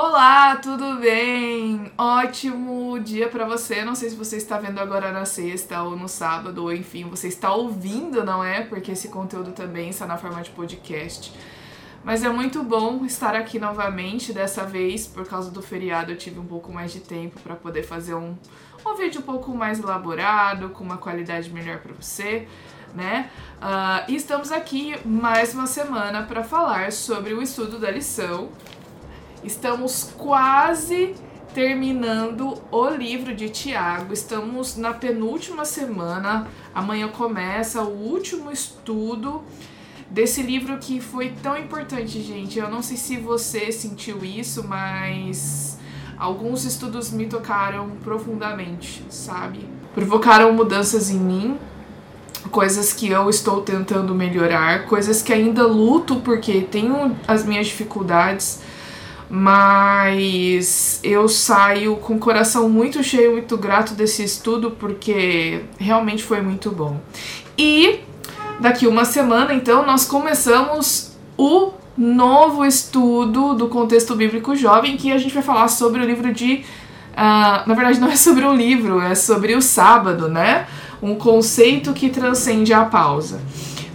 Olá, tudo bem? Ótimo dia para você. Não sei se você está vendo agora na sexta ou no sábado, ou enfim, você está ouvindo, não é? Porque esse conteúdo também está na forma de podcast. Mas é muito bom estar aqui novamente. Dessa vez, por causa do feriado, eu tive um pouco mais de tempo para poder fazer um, um vídeo um pouco mais elaborado, com uma qualidade melhor para você, né? Uh, e estamos aqui mais uma semana para falar sobre o estudo da lição. Estamos quase terminando o livro de Tiago. Estamos na penúltima semana. Amanhã começa o último estudo desse livro que foi tão importante, gente. Eu não sei se você sentiu isso, mas alguns estudos me tocaram profundamente, sabe? Provocaram mudanças em mim, coisas que eu estou tentando melhorar, coisas que ainda luto porque tenho as minhas dificuldades, mas eu saio com o coração muito cheio, muito grato desse estudo porque realmente foi muito bom. E daqui uma semana, então, nós começamos o novo estudo do contexto bíblico jovem, que a gente vai falar sobre o livro de. Uh, na verdade, não é sobre um livro, é sobre o sábado, né? Um conceito que transcende a pausa.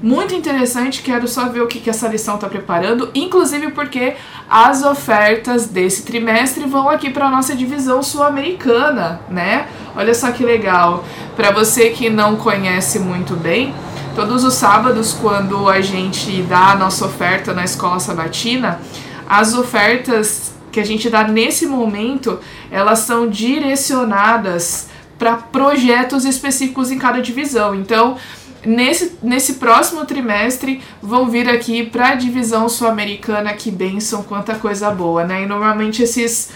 Muito interessante, quero só ver o que, que essa lição está preparando, inclusive porque as ofertas desse trimestre vão aqui para nossa divisão sul-americana, né? Olha só que legal. Para você que não conhece muito bem, Todos os sábados, quando a gente dá a nossa oferta na escola sabatina, as ofertas que a gente dá nesse momento, elas são direcionadas para projetos específicos em cada divisão. Então, nesse, nesse próximo trimestre, vão vir aqui para a divisão sul-americana, que benção, quanta coisa boa, né? E normalmente esses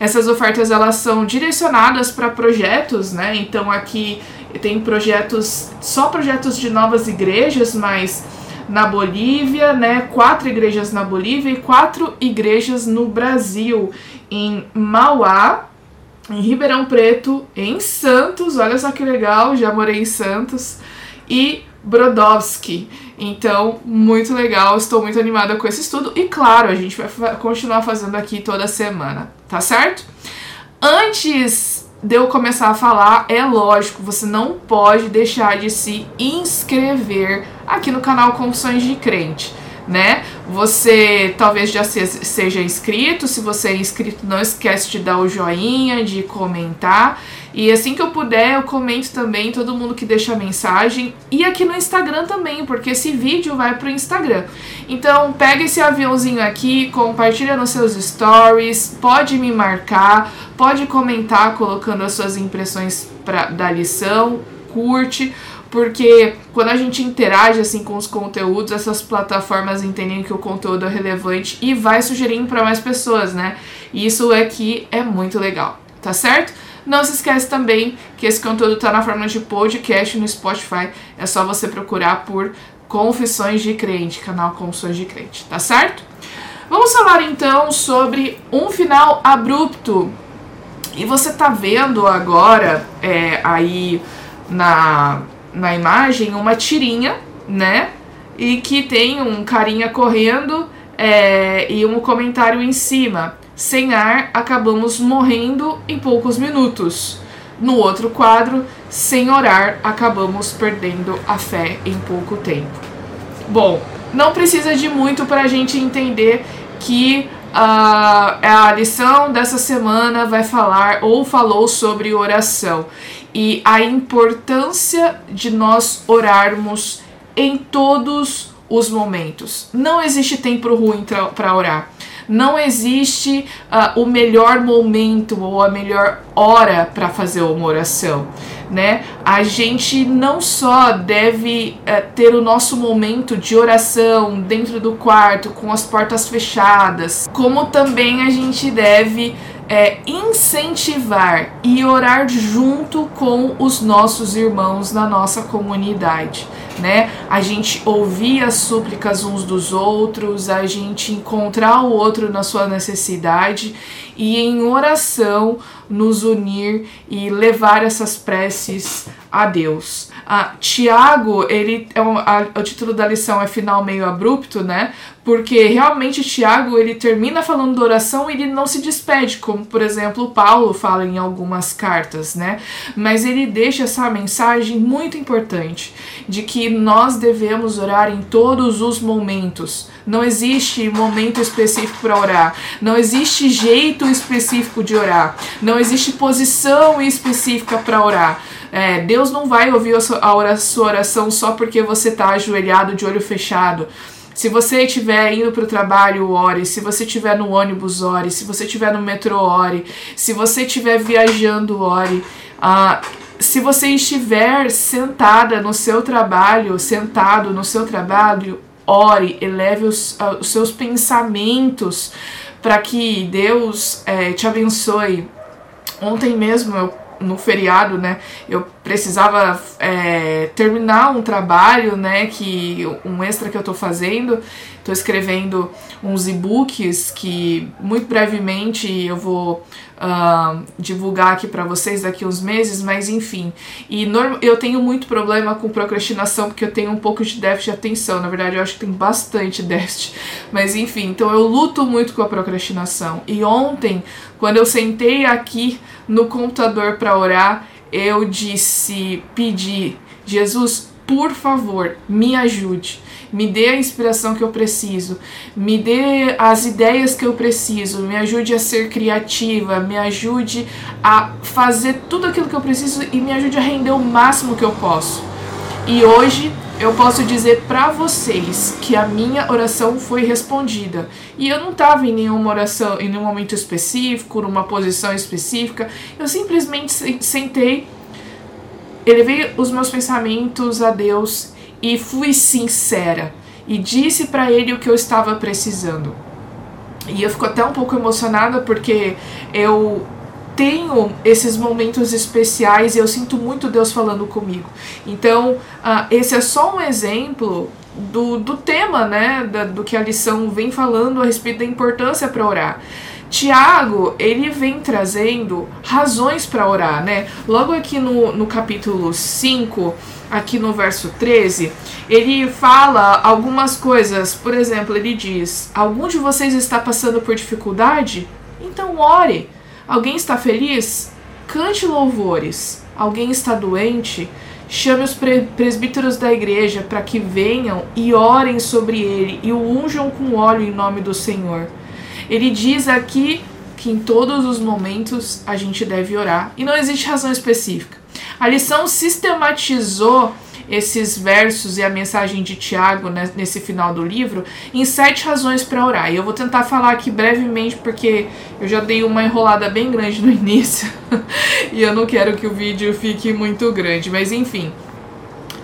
essas ofertas elas são direcionadas para projetos, né? Então aqui tem projetos, só projetos de novas igrejas, mas na Bolívia, né? Quatro igrejas na Bolívia e quatro igrejas no Brasil, em Mauá, em Ribeirão Preto, em Santos, olha só que legal, já morei em Santos, e Brodowski. Então, muito legal, estou muito animada com esse estudo e claro, a gente vai continuar fazendo aqui toda semana, tá certo? Antes de eu começar a falar, é lógico, você não pode deixar de se inscrever aqui no canal Confissões de Crente, né? Você talvez já seja inscrito, se você é inscrito, não esquece de dar o joinha, de comentar. E assim que eu puder, eu comento também todo mundo que deixa mensagem. E aqui no Instagram também, porque esse vídeo vai pro Instagram. Então, pega esse aviãozinho aqui, compartilha nos seus stories, pode me marcar, pode comentar colocando as suas impressões pra, da lição, curte porque quando a gente interage assim com os conteúdos, essas plataformas entendem que o conteúdo é relevante e vai sugerindo para mais pessoas, né? E isso aqui é muito legal, tá certo? Não se esquece também que esse conteúdo está na forma de podcast no Spotify. É só você procurar por Confissões de Crente, canal Confissões de Crente, tá certo? Vamos falar então sobre um final abrupto. E você tá vendo agora é, aí na, na imagem uma tirinha, né? E que tem um carinha correndo é, e um comentário em cima. Sem ar, acabamos morrendo em poucos minutos. No outro quadro, sem orar, acabamos perdendo a fé em pouco tempo. Bom, não precisa de muito para a gente entender que uh, a lição dessa semana vai falar ou falou sobre oração e a importância de nós orarmos em todos os momentos. Não existe tempo ruim para orar. Não existe uh, o melhor momento ou a melhor hora para fazer uma oração, né? A gente não só deve uh, ter o nosso momento de oração dentro do quarto com as portas fechadas, como também a gente deve é, incentivar e orar junto com os nossos irmãos na nossa comunidade né? A gente ouvir as súplicas uns dos outros, a gente encontrar o outro na sua necessidade e em oração nos unir e levar essas preces a Deus. Ah, Tiago, ele é um, a, o título da lição é final meio abrupto, né? Porque realmente Tiago ele termina falando da oração e ele não se despede, como por exemplo Paulo fala em algumas cartas, né? Mas ele deixa essa mensagem muito importante de que nós devemos orar em todos os momentos. Não existe momento específico para orar, não existe jeito específico de orar, não existe posição específica para orar. É, Deus não vai ouvir a sua oração só porque você está ajoelhado de olho fechado. Se você estiver indo para o trabalho, ore. Se você estiver no ônibus, ore. Se você estiver no metrô, ore. Se você estiver viajando, ore. Ah, se você estiver sentada no seu trabalho, sentado no seu trabalho, ore, eleve os, uh, os seus pensamentos para que Deus é, te abençoe. Ontem mesmo eu no feriado, né, eu precisava é, terminar um trabalho, né, que um extra que eu tô fazendo, tô escrevendo uns e-books que muito brevemente eu vou uh, divulgar aqui para vocês daqui uns meses, mas enfim. E eu tenho muito problema com procrastinação porque eu tenho um pouco de déficit de atenção. Na verdade, eu acho que tem bastante déficit. Mas enfim, então eu luto muito com a procrastinação. E ontem, quando eu sentei aqui no computador para orar, eu disse, pedi, Jesus, por favor, me ajude. Me dê a inspiração que eu preciso, me dê as ideias que eu preciso, me ajude a ser criativa, me ajude a fazer tudo aquilo que eu preciso e me ajude a render o máximo que eu posso. E hoje eu posso dizer para vocês que a minha oração foi respondida. E eu não estava em nenhuma oração, em nenhum momento específico, numa posição específica. Eu simplesmente sentei, elevei os meus pensamentos a Deus e fui sincera e disse para ele o que eu estava precisando. E eu fico até um pouco emocionada porque eu tenho esses momentos especiais e eu sinto muito Deus falando comigo. Então, uh, esse é só um exemplo do, do tema, né, da, do que a lição vem falando a respeito da importância para orar. Tiago, ele vem trazendo razões para orar, né? Logo aqui no, no capítulo 5, aqui no verso 13, ele fala algumas coisas. Por exemplo, ele diz: Algum de vocês está passando por dificuldade? Então ore. Alguém está feliz? Cante louvores. Alguém está doente? Chame os presbíteros da igreja para que venham e orem sobre ele e o unjam com óleo em nome do Senhor. Ele diz aqui que em todos os momentos a gente deve orar e não existe razão específica. A lição sistematizou esses versos e a mensagem de Tiago né, nesse final do livro em sete razões para orar. E eu vou tentar falar aqui brevemente porque eu já dei uma enrolada bem grande no início e eu não quero que o vídeo fique muito grande, mas enfim.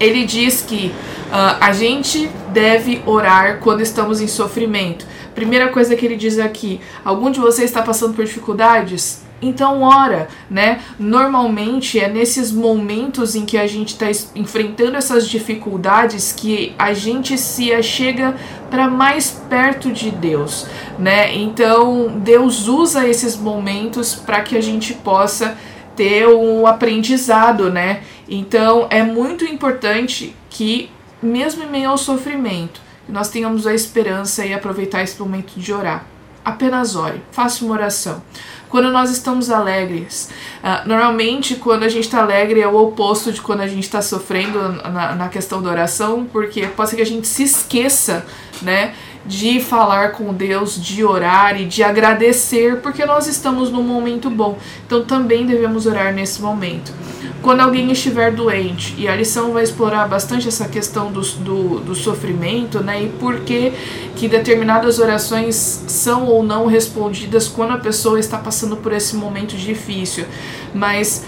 Ele diz que uh, a gente deve orar quando estamos em sofrimento. Primeira coisa que ele diz aqui: algum de vocês está passando por dificuldades? Então, ora, né? Normalmente é nesses momentos em que a gente está enfrentando essas dificuldades que a gente se chega para mais perto de Deus, né? Então, Deus usa esses momentos para que a gente possa ter um aprendizado, né? Então, é muito importante que, mesmo em meio ao sofrimento, nós tenhamos a esperança e aproveitar esse momento de orar. Apenas ore, faça uma oração. Quando nós estamos alegres, uh, normalmente quando a gente está alegre é o oposto de quando a gente está sofrendo na, na questão da oração, porque pode ser que a gente se esqueça, né? De falar com Deus, de orar e de agradecer, porque nós estamos num momento bom. Então também devemos orar nesse momento quando alguém estiver doente. E a lição vai explorar bastante essa questão do, do, do sofrimento, né? E por que, que determinadas orações são ou não respondidas quando a pessoa está passando por esse momento difícil. Mas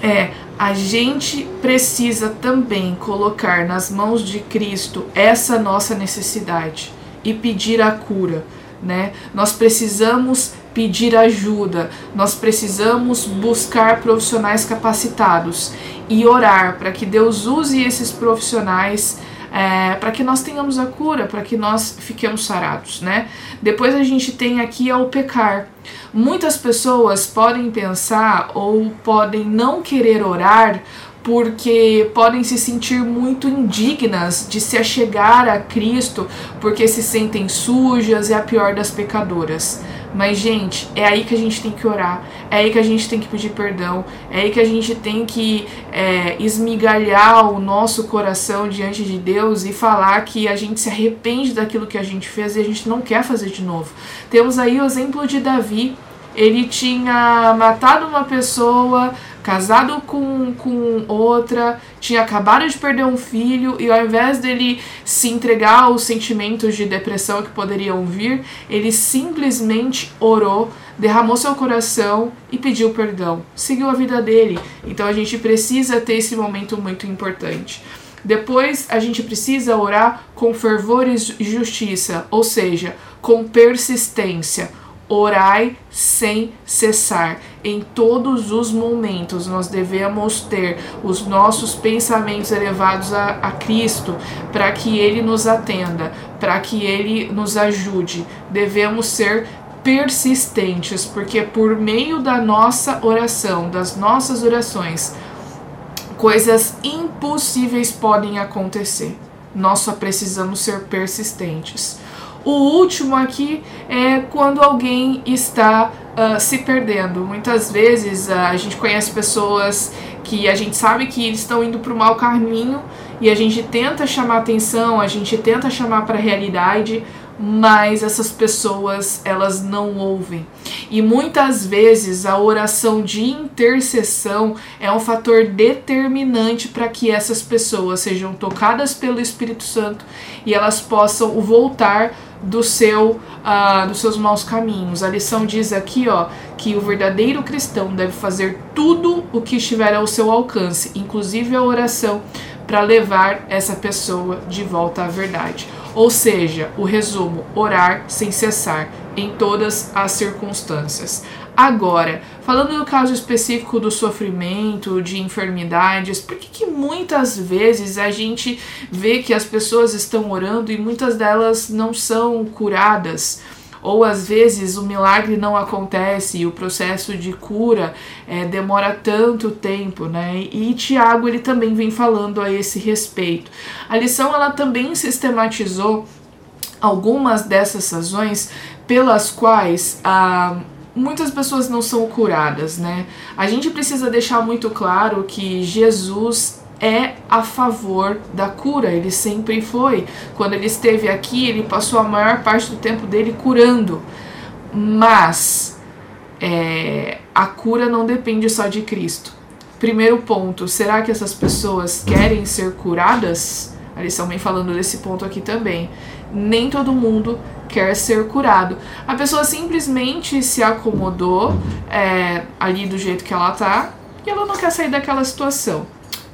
é, a gente precisa também colocar nas mãos de Cristo essa nossa necessidade e pedir a cura, né? Nós precisamos pedir ajuda, nós precisamos buscar profissionais capacitados e orar para que Deus use esses profissionais é, para que nós tenhamos a cura, para que nós fiquemos sarados, né? Depois a gente tem aqui ao pecar. Muitas pessoas podem pensar ou podem não querer orar porque podem se sentir muito indignas de se achegar a Cristo, porque se sentem sujas e a pior das pecadoras. Mas, gente, é aí que a gente tem que orar, é aí que a gente tem que pedir perdão, é aí que a gente tem que é, esmigalhar o nosso coração diante de Deus e falar que a gente se arrepende daquilo que a gente fez e a gente não quer fazer de novo. Temos aí o exemplo de Davi. Ele tinha matado uma pessoa, casado com, com outra, tinha acabado de perder um filho e ao invés dele se entregar aos sentimentos de depressão que poderiam vir, ele simplesmente orou, derramou seu coração e pediu perdão. Seguiu a vida dele. Então a gente precisa ter esse momento muito importante. Depois a gente precisa orar com fervor e justiça, ou seja, com persistência Orai sem cessar. Em todos os momentos nós devemos ter os nossos pensamentos elevados a, a Cristo para que Ele nos atenda, para que Ele nos ajude. Devemos ser persistentes, porque por meio da nossa oração, das nossas orações, coisas impossíveis podem acontecer. Nós só precisamos ser persistentes. O último aqui é quando alguém está uh, se perdendo. Muitas vezes uh, a gente conhece pessoas que a gente sabe que eles estão indo para o mau caminho e a gente tenta chamar atenção, a gente tenta chamar para a realidade, mas essas pessoas elas não ouvem. E muitas vezes a oração de intercessão é um fator determinante para que essas pessoas sejam tocadas pelo Espírito Santo e elas possam voltar do seu uh, dos seus maus caminhos. A lição diz aqui, ó, que o verdadeiro cristão deve fazer tudo o que estiver ao seu alcance, inclusive a oração, para levar essa pessoa de volta à verdade. Ou seja, o resumo: orar sem cessar em todas as circunstâncias. Agora, falando no caso específico do sofrimento, de enfermidades, por que, que muitas vezes a gente vê que as pessoas estão orando e muitas delas não são curadas? ou às vezes o milagre não acontece e o processo de cura é, demora tanto tempo, né? E Tiago ele também vem falando a esse respeito. A lição ela também sistematizou algumas dessas razões pelas quais a ah, muitas pessoas não são curadas, né? A gente precisa deixar muito claro que Jesus é a favor da cura, ele sempre foi. Quando ele esteve aqui, ele passou a maior parte do tempo dele curando. Mas é, a cura não depende só de Cristo. Primeiro ponto, será que essas pessoas querem ser curadas? A lição vem falando desse ponto aqui também. Nem todo mundo quer ser curado. A pessoa simplesmente se acomodou é, ali do jeito que ela tá e ela não quer sair daquela situação.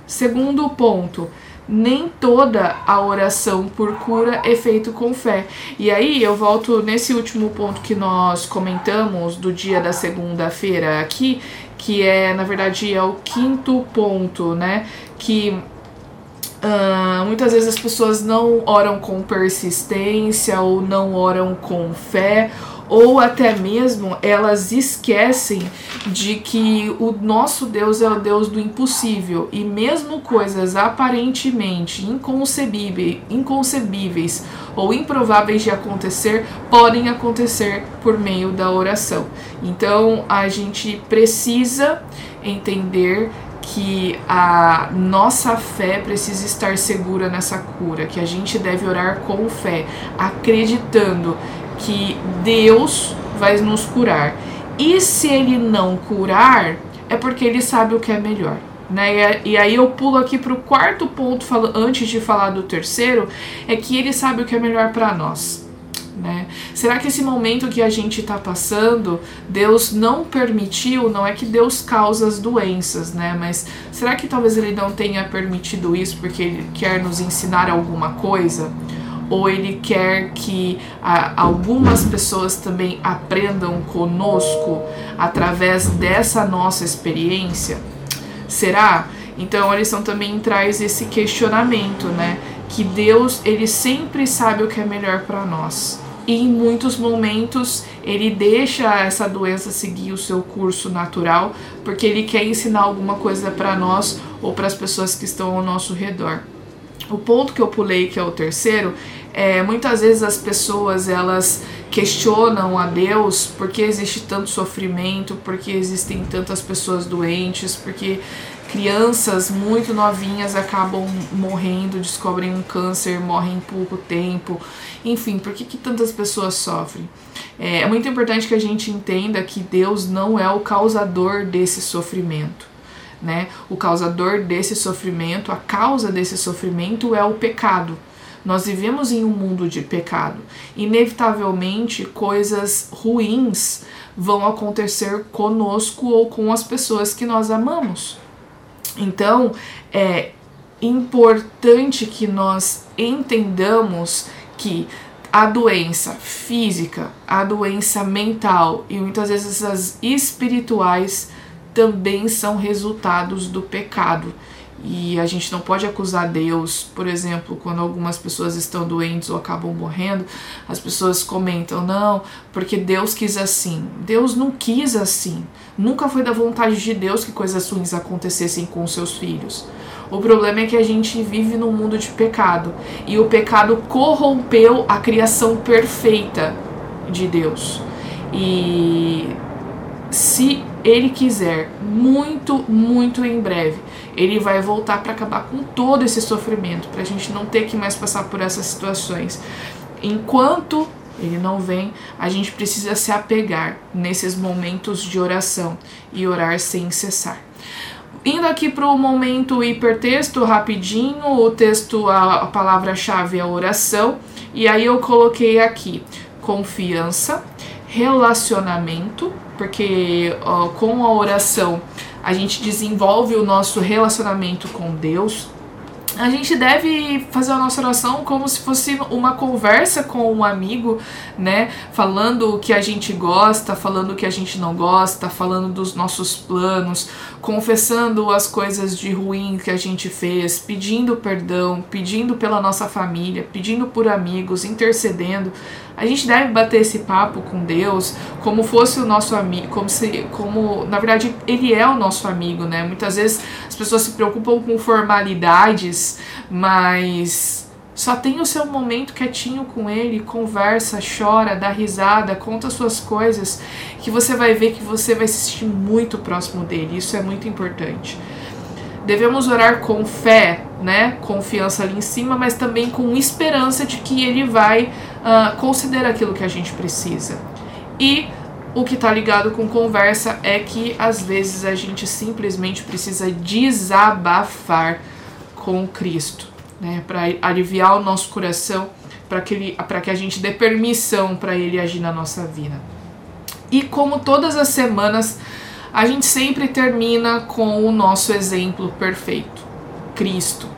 Segundo ponto, nem toda a oração por cura é feito com fé. E aí eu volto nesse último ponto que nós comentamos do dia da segunda-feira aqui, que é, na verdade, é o quinto ponto, né? Que Uh, muitas vezes as pessoas não oram com persistência ou não oram com fé ou até mesmo elas esquecem de que o nosso Deus é o Deus do impossível e mesmo coisas aparentemente inconcebíveis, inconcebíveis ou improváveis de acontecer podem acontecer por meio da oração. Então a gente precisa entender que a nossa fé precisa estar segura nessa cura, que a gente deve orar com fé, acreditando que Deus vai nos curar. E se ele não curar, é porque ele sabe o que é melhor. Né? E aí eu pulo aqui para o quarto ponto, antes de falar do terceiro, é que ele sabe o que é melhor para nós. Né? Será que esse momento que a gente está passando, Deus não permitiu? Não é que Deus causa as doenças, né? Mas será que talvez Ele não tenha permitido isso porque Ele quer nos ensinar alguma coisa? ou ele quer que ah, algumas pessoas também aprendam conosco através dessa nossa experiência? Será? Então a lição também traz esse questionamento, né? Que Deus, ele sempre sabe o que é melhor para nós. E em muitos momentos ele deixa essa doença seguir o seu curso natural porque ele quer ensinar alguma coisa para nós ou para as pessoas que estão ao nosso redor. O ponto que eu pulei, que é o terceiro, é muitas vezes as pessoas elas questionam a Deus porque existe tanto sofrimento, porque existem tantas pessoas doentes, porque crianças muito novinhas acabam morrendo, descobrem um câncer, morrem em pouco tempo. Enfim, por que, que tantas pessoas sofrem? É, é muito importante que a gente entenda que Deus não é o causador desse sofrimento. Né? O causador desse sofrimento, a causa desse sofrimento é o pecado. Nós vivemos em um mundo de pecado. Inevitavelmente, coisas ruins vão acontecer conosco ou com as pessoas que nós amamos. Então, é importante que nós entendamos que a doença física, a doença mental e muitas vezes as espirituais também são resultados do pecado. E a gente não pode acusar Deus, por exemplo, quando algumas pessoas estão doentes ou acabam morrendo, as pessoas comentam, não, porque Deus quis assim. Deus não quis assim. Nunca foi da vontade de Deus que coisas ruins acontecessem com seus filhos. O problema é que a gente vive num mundo de pecado e o pecado corrompeu a criação perfeita de Deus. E se ele quiser, muito, muito em breve, ele vai voltar para acabar com todo esse sofrimento, para a gente não ter que mais passar por essas situações. Enquanto ele não vem, a gente precisa se apegar nesses momentos de oração e orar sem cessar. Indo aqui para o momento hipertexto, rapidinho, o texto, a, palavra-chave é oração, e aí eu coloquei aqui confiança, relacionamento, porque ó, com a oração a gente desenvolve o nosso relacionamento com Deus. A gente deve fazer a nossa oração como se fosse uma conversa com um amigo, né? Falando o que a gente gosta, falando o que a gente não gosta, falando dos nossos planos, confessando as coisas de ruim que a gente fez, pedindo perdão, pedindo pela nossa família, pedindo por amigos, intercedendo. A gente deve bater esse papo com Deus como fosse o nosso amigo, como se, como na verdade ele é o nosso amigo, né? Muitas vezes as pessoas se preocupam com formalidades, mas só tem o seu momento quietinho com ele, conversa, chora, dá risada, conta suas coisas, que você vai ver que você vai se sentir muito próximo dele. Isso é muito importante. Devemos orar com fé, né? Confiança ali em cima, mas também com esperança de que ele vai uh, considera aquilo que a gente precisa. E o que está ligado com conversa é que às vezes a gente simplesmente precisa desabafar com Cristo, né, para aliviar o nosso coração, para que, ele, que a gente dê permissão para Ele agir na nossa vida. E como todas as semanas, a gente sempre termina com o nosso exemplo perfeito, Cristo.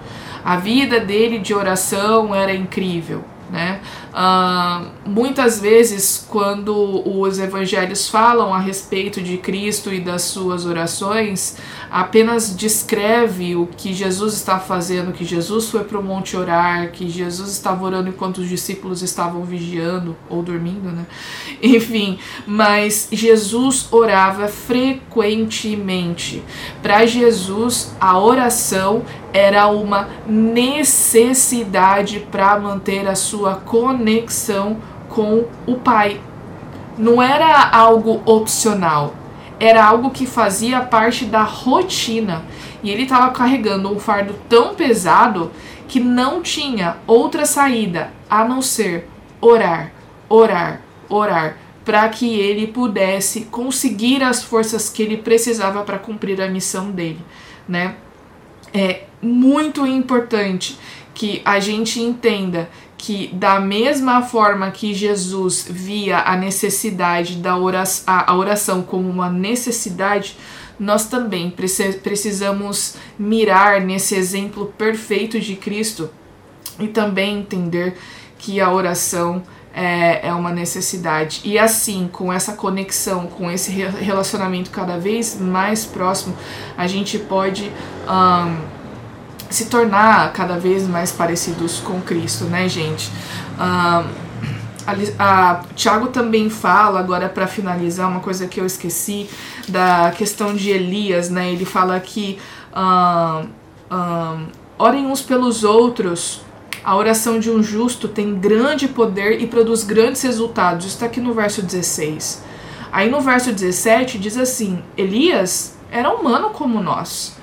A vida dele de oração era incrível, né? Uh, muitas vezes, quando os evangelhos falam a respeito de Cristo e das suas orações, apenas descreve o que Jesus está fazendo, que Jesus foi para o monte orar, que Jesus estava orando enquanto os discípulos estavam vigiando ou dormindo, né? Enfim, mas Jesus orava frequentemente. Para Jesus, a oração era uma necessidade para manter a sua conexão com o Pai. Não era algo opcional, era algo que fazia parte da rotina. E ele estava carregando um fardo tão pesado que não tinha outra saída a não ser orar, orar, orar, para que ele pudesse conseguir as forças que ele precisava para cumprir a missão dele, né? É muito importante que a gente entenda que da mesma forma que Jesus via a necessidade da oração, a oração como uma necessidade, nós também precisamos mirar nesse exemplo perfeito de Cristo e também entender que a oração é, é uma necessidade. E assim, com essa conexão, com esse relacionamento cada vez mais próximo, a gente pode. Um, se tornar cada vez mais parecidos com Cristo, né, gente? a, a Tiago também fala, agora para finalizar, uma coisa que eu esqueci, da questão de Elias, né? Ele fala que orem uns pelos outros. A oração de um justo tem grande poder e produz grandes resultados. Isso está aqui no verso 16. Aí no verso 17 diz assim: Elias era humano como nós.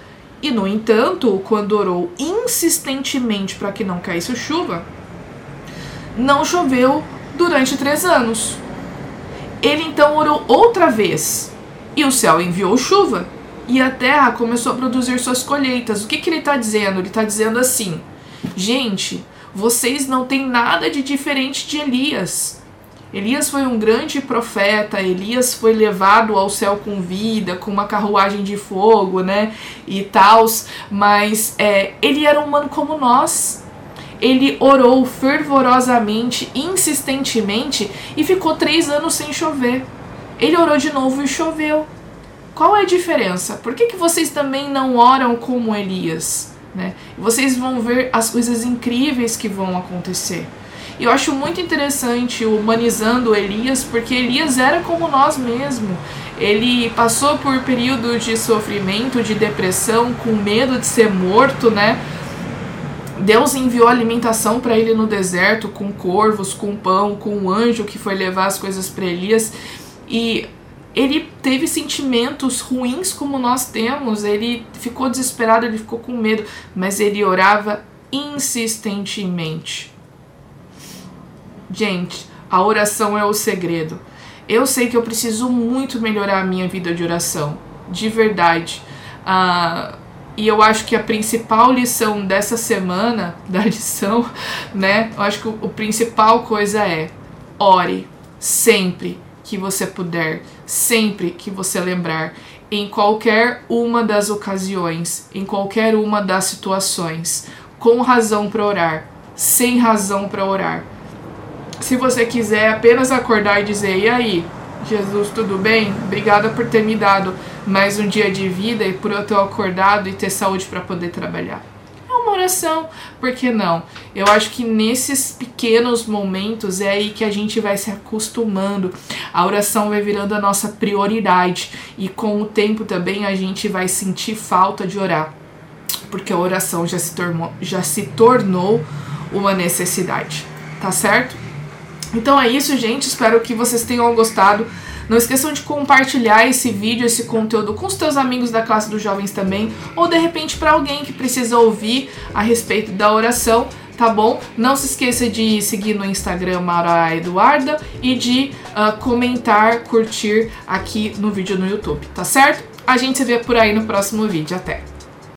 E no entanto, quando orou insistentemente para que não caísse chuva, não choveu durante três anos. Ele então orou outra vez, e o céu enviou chuva, e a terra começou a produzir suas colheitas. O que, que ele está dizendo? Ele está dizendo assim: gente, vocês não têm nada de diferente de Elias. Elias foi um grande profeta, Elias foi levado ao céu com vida, com uma carruagem de fogo, né? E tal, mas é, ele era humano como nós ele orou fervorosamente, insistentemente e ficou três anos sem chover. Ele orou de novo e choveu. Qual é a diferença? Por que, que vocês também não oram como Elias? Né? Vocês vão ver as coisas incríveis que vão acontecer. E eu acho muito interessante humanizando Elias, porque Elias era como nós mesmo. Ele passou por período de sofrimento, de depressão, com medo de ser morto, né? Deus enviou alimentação para ele no deserto, com corvos, com pão, com um anjo que foi levar as coisas para Elias. E ele teve sentimentos ruins como nós temos, ele ficou desesperado, ele ficou com medo, mas ele orava insistentemente. Gente, a oração é o segredo. Eu sei que eu preciso muito melhorar a minha vida de oração, de verdade. Uh, e eu acho que a principal lição dessa semana, da lição, né? Eu acho que o, o principal coisa é ore sempre que você puder, sempre que você lembrar, em qualquer uma das ocasiões, em qualquer uma das situações, com razão para orar, sem razão para orar. Se você quiser apenas acordar e dizer: "E aí, Jesus, tudo bem? Obrigada por ter me dado mais um dia de vida e por eu ter acordado e ter saúde para poder trabalhar. É uma oração, por que não? Eu acho que nesses pequenos momentos é aí que a gente vai se acostumando. A oração vai virando a nossa prioridade e com o tempo também a gente vai sentir falta de orar, porque a oração já se tornou, já se tornou uma necessidade, tá certo? Então é isso, gente. Espero que vocês tenham gostado. Não esqueçam de compartilhar esse vídeo, esse conteúdo com os teus amigos da classe dos jovens também, ou de repente para alguém que precisa ouvir a respeito da oração, tá bom? Não se esqueça de seguir no Instagram Mara Eduarda e de uh, comentar, curtir aqui no vídeo no YouTube, tá certo? A gente se vê por aí no próximo vídeo. Até!